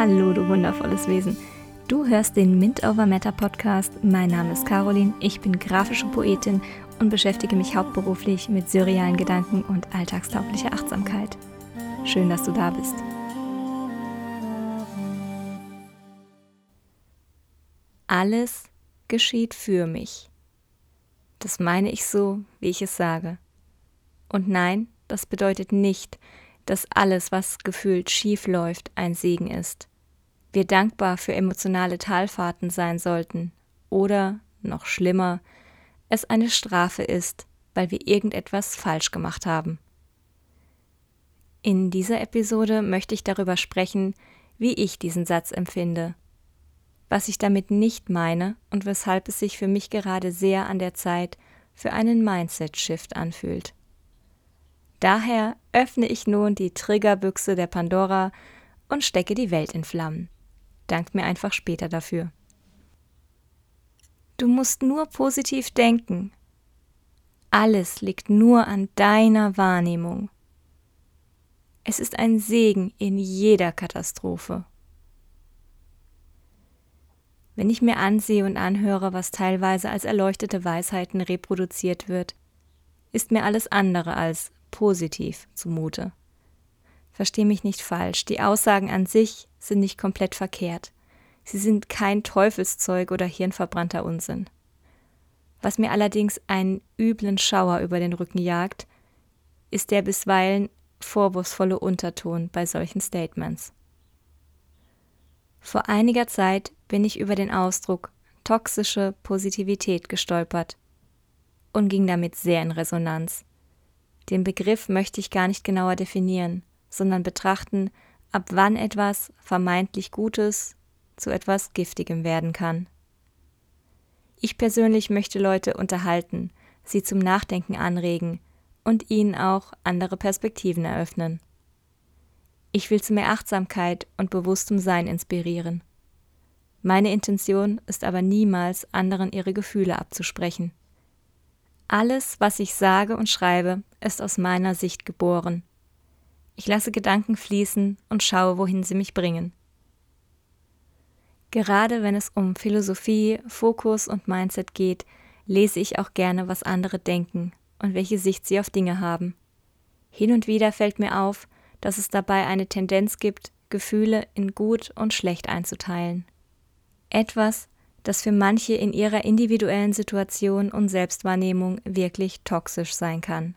Hallo, du wundervolles Wesen. Du hörst den Mint Over Matter Podcast. Mein Name ist Caroline, ich bin grafische Poetin und beschäftige mich hauptberuflich mit surrealen Gedanken und alltagstauglicher Achtsamkeit. Schön, dass du da bist. Alles geschieht für mich. Das meine ich so, wie ich es sage. Und nein, das bedeutet nicht, dass alles, was gefühlt schief läuft, ein Segen ist. Wir dankbar für emotionale Talfahrten sein sollten oder, noch schlimmer, es eine Strafe ist, weil wir irgendetwas falsch gemacht haben. In dieser Episode möchte ich darüber sprechen, wie ich diesen Satz empfinde, was ich damit nicht meine und weshalb es sich für mich gerade sehr an der Zeit für einen Mindset-Shift anfühlt. Daher öffne ich nun die Triggerbüchse der Pandora und stecke die Welt in Flammen. Dankt mir einfach später dafür. Du musst nur positiv denken. Alles liegt nur an deiner Wahrnehmung. Es ist ein Segen in jeder Katastrophe. Wenn ich mir ansehe und anhöre, was teilweise als erleuchtete Weisheiten reproduziert wird, ist mir alles andere als positiv zumute. Versteh mich nicht falsch, die Aussagen an sich sind nicht komplett verkehrt. Sie sind kein Teufelszeug oder hirnverbrannter Unsinn. Was mir allerdings einen üblen Schauer über den Rücken jagt, ist der bisweilen vorwurfsvolle Unterton bei solchen Statements. Vor einiger Zeit bin ich über den Ausdruck toxische Positivität gestolpert und ging damit sehr in Resonanz. Den Begriff möchte ich gar nicht genauer definieren, sondern betrachten, ab wann etwas vermeintlich Gutes zu etwas Giftigem werden kann. Ich persönlich möchte Leute unterhalten, sie zum Nachdenken anregen und ihnen auch andere Perspektiven eröffnen. Ich will zu mehr Achtsamkeit und bewusstem Sein inspirieren. Meine Intention ist aber niemals, anderen ihre Gefühle abzusprechen. Alles, was ich sage und schreibe, ist aus meiner Sicht geboren. Ich lasse Gedanken fließen und schaue, wohin sie mich bringen. Gerade wenn es um Philosophie, Fokus und Mindset geht, lese ich auch gerne, was andere denken und welche Sicht sie auf Dinge haben. Hin und wieder fällt mir auf, dass es dabei eine Tendenz gibt, Gefühle in gut und schlecht einzuteilen. Etwas, das für manche in ihrer individuellen Situation und Selbstwahrnehmung wirklich toxisch sein kann.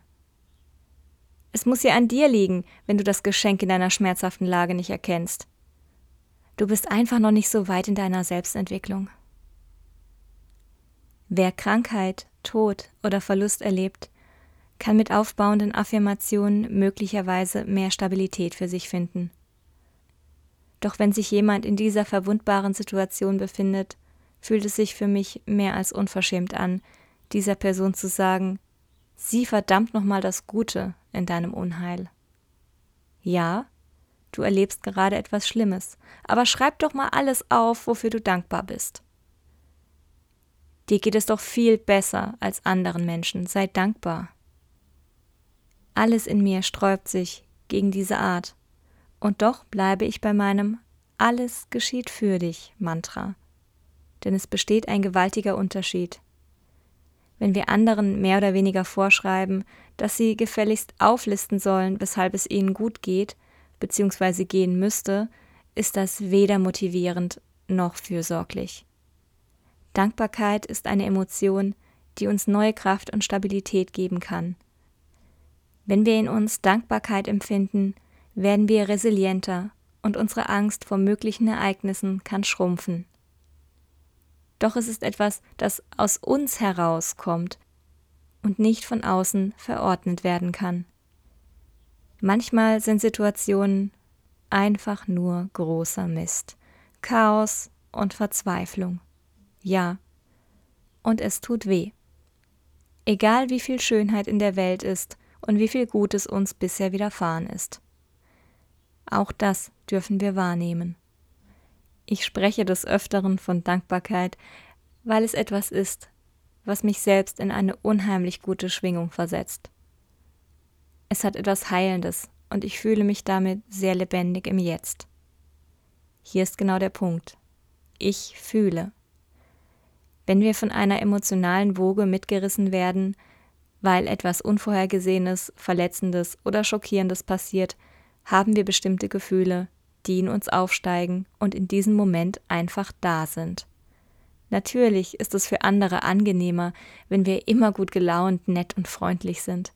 Es muss ja an dir liegen, wenn du das Geschenk in deiner schmerzhaften Lage nicht erkennst. Du bist einfach noch nicht so weit in deiner Selbstentwicklung. Wer Krankheit, Tod oder Verlust erlebt, kann mit aufbauenden Affirmationen möglicherweise mehr Stabilität für sich finden. Doch wenn sich jemand in dieser verwundbaren Situation befindet, fühlt es sich für mich mehr als unverschämt an, dieser Person zu sagen, sieh verdammt nochmal das Gute in deinem Unheil. Ja, du erlebst gerade etwas Schlimmes, aber schreib doch mal alles auf, wofür du dankbar bist. Dir geht es doch viel besser als anderen Menschen, sei dankbar. Alles in mir sträubt sich gegen diese Art, und doch bleibe ich bei meinem Alles geschieht für dich Mantra denn es besteht ein gewaltiger Unterschied. Wenn wir anderen mehr oder weniger vorschreiben, dass sie gefälligst auflisten sollen, weshalb es ihnen gut geht, bzw. gehen müsste, ist das weder motivierend noch fürsorglich. Dankbarkeit ist eine Emotion, die uns neue Kraft und Stabilität geben kann. Wenn wir in uns Dankbarkeit empfinden, werden wir resilienter und unsere Angst vor möglichen Ereignissen kann schrumpfen. Doch es ist etwas, das aus uns herauskommt und nicht von außen verordnet werden kann. Manchmal sind Situationen einfach nur großer Mist, Chaos und Verzweiflung. Ja, und es tut weh. Egal wie viel Schönheit in der Welt ist und wie viel Gutes uns bisher widerfahren ist. Auch das dürfen wir wahrnehmen. Ich spreche des Öfteren von Dankbarkeit, weil es etwas ist, was mich selbst in eine unheimlich gute Schwingung versetzt. Es hat etwas Heilendes und ich fühle mich damit sehr lebendig im Jetzt. Hier ist genau der Punkt. Ich fühle. Wenn wir von einer emotionalen Woge mitgerissen werden, weil etwas Unvorhergesehenes, Verletzendes oder Schockierendes passiert, haben wir bestimmte Gefühle, die in uns aufsteigen und in diesem Moment einfach da sind. Natürlich ist es für andere angenehmer, wenn wir immer gut gelaunt, nett und freundlich sind.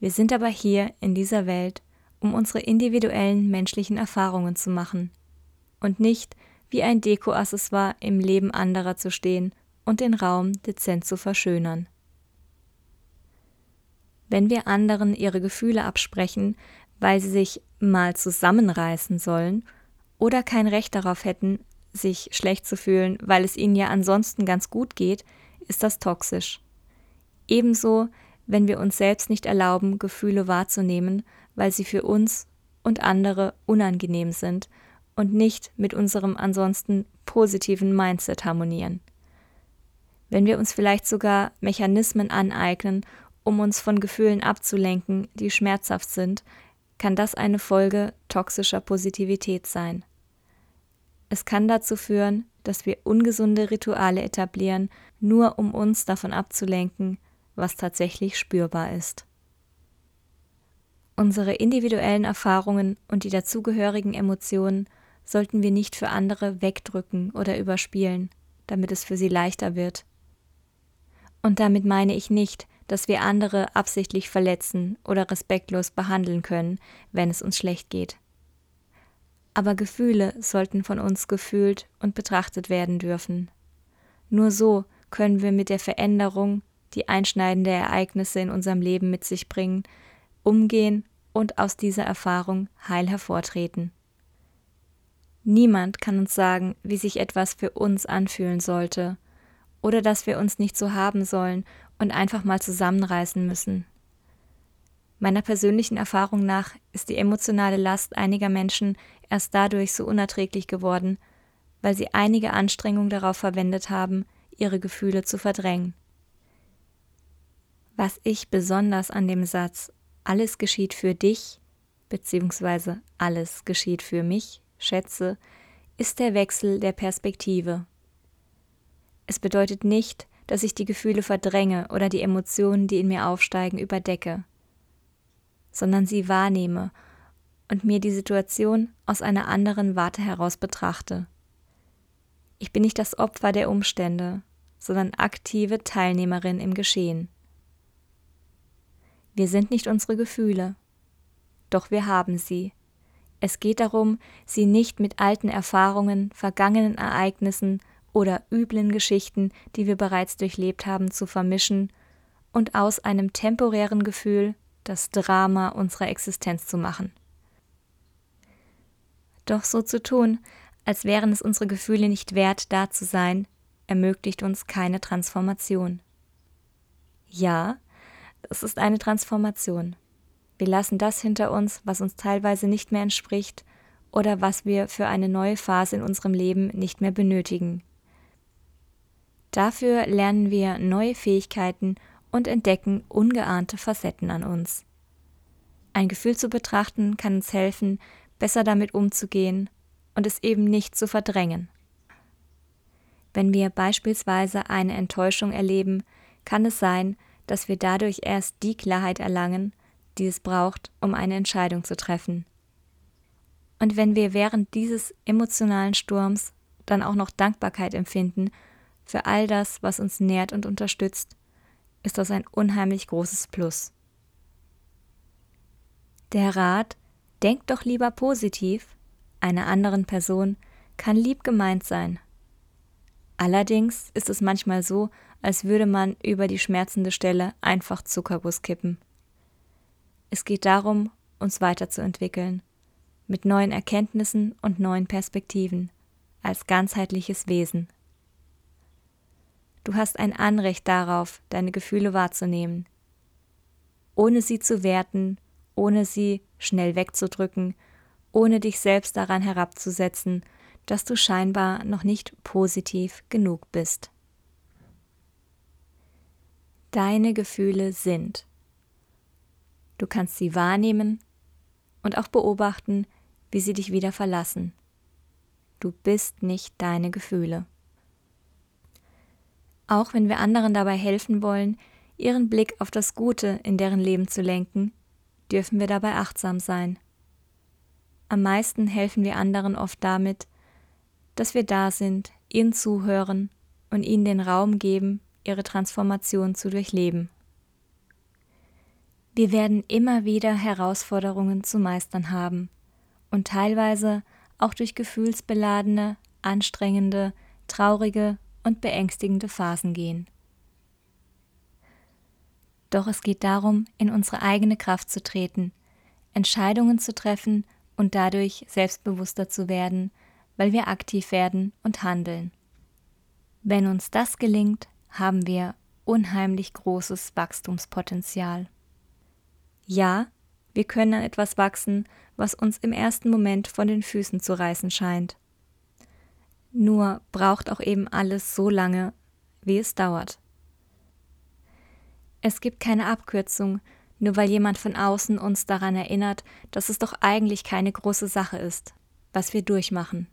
Wir sind aber hier in dieser Welt, um unsere individuellen menschlichen Erfahrungen zu machen und nicht wie ein Dekoaccessoire im Leben anderer zu stehen und den Raum dezent zu verschönern. Wenn wir anderen ihre Gefühle absprechen, weil sie sich mal zusammenreißen sollen oder kein Recht darauf hätten, sich schlecht zu fühlen, weil es ihnen ja ansonsten ganz gut geht, ist das toxisch. Ebenso, wenn wir uns selbst nicht erlauben, Gefühle wahrzunehmen, weil sie für uns und andere unangenehm sind und nicht mit unserem ansonsten positiven Mindset harmonieren. Wenn wir uns vielleicht sogar Mechanismen aneignen, um uns von Gefühlen abzulenken, die schmerzhaft sind, kann das eine Folge toxischer Positivität sein. Es kann dazu führen, dass wir ungesunde Rituale etablieren, nur um uns davon abzulenken, was tatsächlich spürbar ist. Unsere individuellen Erfahrungen und die dazugehörigen Emotionen sollten wir nicht für andere wegdrücken oder überspielen, damit es für sie leichter wird. Und damit meine ich nicht, dass wir andere absichtlich verletzen oder respektlos behandeln können, wenn es uns schlecht geht aber Gefühle sollten von uns gefühlt und betrachtet werden dürfen. Nur so können wir mit der Veränderung, die einschneidende Ereignisse in unserem Leben mit sich bringen, umgehen und aus dieser Erfahrung heil hervortreten. Niemand kann uns sagen, wie sich etwas für uns anfühlen sollte, oder dass wir uns nicht so haben sollen und einfach mal zusammenreißen müssen. Meiner persönlichen Erfahrung nach ist die emotionale Last einiger Menschen erst dadurch so unerträglich geworden, weil sie einige Anstrengungen darauf verwendet haben, ihre Gefühle zu verdrängen. Was ich besonders an dem Satz alles geschieht für dich bzw. alles geschieht für mich schätze, ist der Wechsel der Perspektive. Es bedeutet nicht, dass ich die Gefühle verdränge oder die Emotionen, die in mir aufsteigen, überdecke sondern sie wahrnehme und mir die Situation aus einer anderen Warte heraus betrachte. Ich bin nicht das Opfer der Umstände, sondern aktive Teilnehmerin im Geschehen. Wir sind nicht unsere Gefühle, doch wir haben sie. Es geht darum, sie nicht mit alten Erfahrungen, vergangenen Ereignissen oder üblen Geschichten, die wir bereits durchlebt haben, zu vermischen und aus einem temporären Gefühl das Drama unserer Existenz zu machen. Doch so zu tun, als wären es unsere Gefühle nicht wert, da zu sein, ermöglicht uns keine Transformation. Ja, es ist eine Transformation. Wir lassen das hinter uns, was uns teilweise nicht mehr entspricht oder was wir für eine neue Phase in unserem Leben nicht mehr benötigen. Dafür lernen wir neue Fähigkeiten und entdecken ungeahnte Facetten an uns. Ein Gefühl zu betrachten kann uns helfen, besser damit umzugehen und es eben nicht zu verdrängen. Wenn wir beispielsweise eine Enttäuschung erleben, kann es sein, dass wir dadurch erst die Klarheit erlangen, die es braucht, um eine Entscheidung zu treffen. Und wenn wir während dieses emotionalen Sturms dann auch noch Dankbarkeit empfinden für all das, was uns nährt und unterstützt, ist das ein unheimlich großes Plus. Der Rat, denk doch lieber positiv, einer anderen Person, kann lieb gemeint sein. Allerdings ist es manchmal so, als würde man über die schmerzende Stelle einfach Zuckerguss kippen. Es geht darum, uns weiterzuentwickeln, mit neuen Erkenntnissen und neuen Perspektiven, als ganzheitliches Wesen. Du hast ein Anrecht darauf, deine Gefühle wahrzunehmen, ohne sie zu werten, ohne sie schnell wegzudrücken, ohne dich selbst daran herabzusetzen, dass du scheinbar noch nicht positiv genug bist. Deine Gefühle sind. Du kannst sie wahrnehmen und auch beobachten, wie sie dich wieder verlassen, Du bist nicht deine Gefühle. Auch wenn wir anderen dabei helfen wollen, ihren Blick auf das Gute in deren Leben zu lenken, dürfen wir dabei achtsam sein. Am meisten helfen wir anderen oft damit, dass wir da sind, ihnen zuhören und ihnen den Raum geben, ihre Transformation zu durchleben. Wir werden immer wieder Herausforderungen zu meistern haben und teilweise auch durch gefühlsbeladene, anstrengende, traurige und beängstigende Phasen gehen. Doch es geht darum, in unsere eigene Kraft zu treten, Entscheidungen zu treffen und dadurch selbstbewusster zu werden, weil wir aktiv werden und handeln. Wenn uns das gelingt, haben wir unheimlich großes Wachstumspotenzial. Ja, wir können an etwas wachsen, was uns im ersten Moment von den Füßen zu reißen scheint. Nur braucht auch eben alles so lange, wie es dauert. Es gibt keine Abkürzung, nur weil jemand von außen uns daran erinnert, dass es doch eigentlich keine große Sache ist, was wir durchmachen.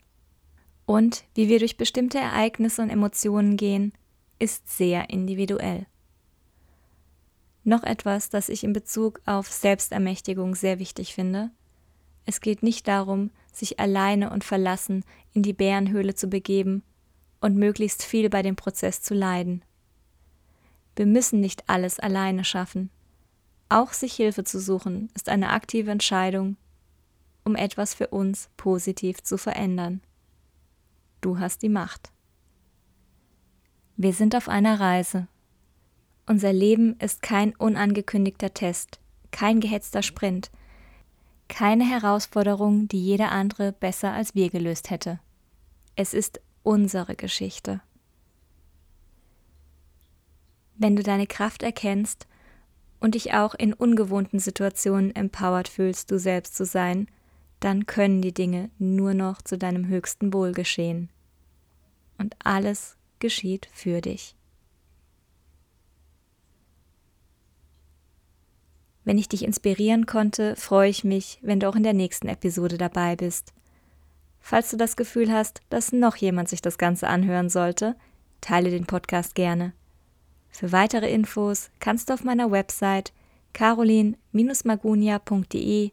Und wie wir durch bestimmte Ereignisse und Emotionen gehen, ist sehr individuell. Noch etwas, das ich in Bezug auf Selbstermächtigung sehr wichtig finde. Es geht nicht darum, sich alleine und verlassen in die Bärenhöhle zu begeben und möglichst viel bei dem Prozess zu leiden. Wir müssen nicht alles alleine schaffen. Auch sich Hilfe zu suchen ist eine aktive Entscheidung, um etwas für uns positiv zu verändern. Du hast die Macht. Wir sind auf einer Reise. Unser Leben ist kein unangekündigter Test, kein gehetzter Sprint, keine Herausforderung, die jeder andere besser als wir gelöst hätte. Es ist unsere Geschichte. Wenn du deine Kraft erkennst und dich auch in ungewohnten Situationen empowered fühlst, du selbst zu sein, dann können die Dinge nur noch zu deinem höchsten Wohl geschehen. Und alles geschieht für dich. Wenn ich dich inspirieren konnte, freue ich mich, wenn du auch in der nächsten Episode dabei bist. Falls du das Gefühl hast, dass noch jemand sich das Ganze anhören sollte, teile den Podcast gerne. Für weitere Infos kannst du auf meiner Website carolin-magunia.de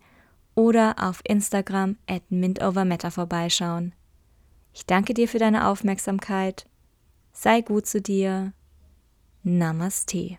oder auf Instagram at mintovermeta vorbeischauen. Ich danke dir für deine Aufmerksamkeit. Sei gut zu dir. Namaste.